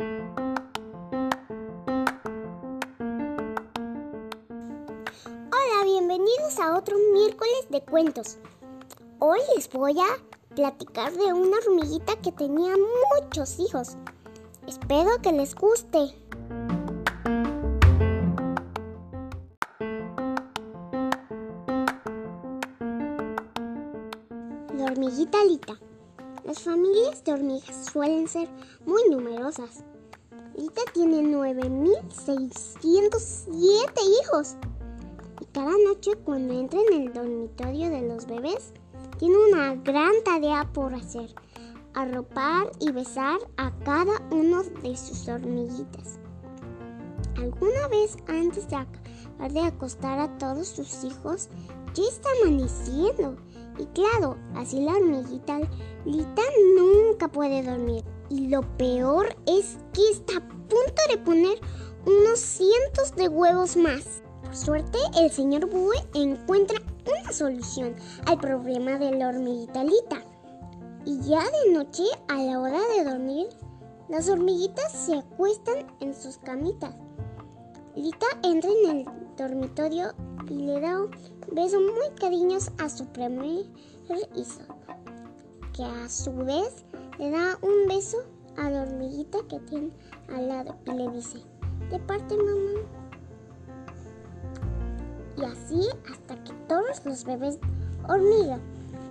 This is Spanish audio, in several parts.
Hola, bienvenidos a otro miércoles de cuentos. Hoy les voy a platicar de una hormiguita que tenía muchos hijos. Espero que les guste. La hormiguita Lita. Las familias de hormigas suelen ser muy numerosas. Lita tiene 9.607 hijos. Y cada noche cuando entra en el dormitorio de los bebés, tiene una gran tarea por hacer. Arropar y besar a cada uno de sus hormiguitas. Alguna vez antes de acabar de acostar a todos sus hijos, ya está amaneciendo y claro, así la hormiguita Lita nunca puede dormir. Y lo peor es que está a punto de poner unos cientos de huevos más. Por suerte, el señor Bue encuentra una solución al problema de la hormiguita Lita. Y ya de noche, a la hora de dormir, las hormiguitas se acuestan en sus camitas. Lita entra en el dormitorio y le da un beso muy cariñoso a su primer hijo, que a su vez le da un beso a la hormiguita que tiene al lado y le dice, de parte mamá. Y así hasta que todos los bebés hormiga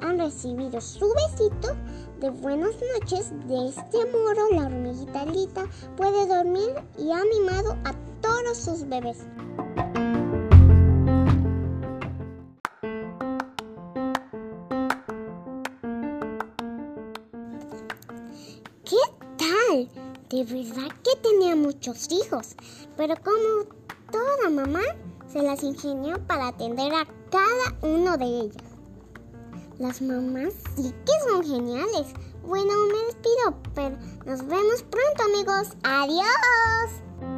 han recibido su besito de buenas noches, de este modo la hormiguita Lita puede dormir y ha mimado a todos sus bebés. ¿Qué tal? De verdad que tenía muchos hijos, pero como toda mamá, se las ingenió para atender a cada uno de ellos. Las mamás sí que son geniales. Bueno, me despido, pero nos vemos pronto amigos. Adiós.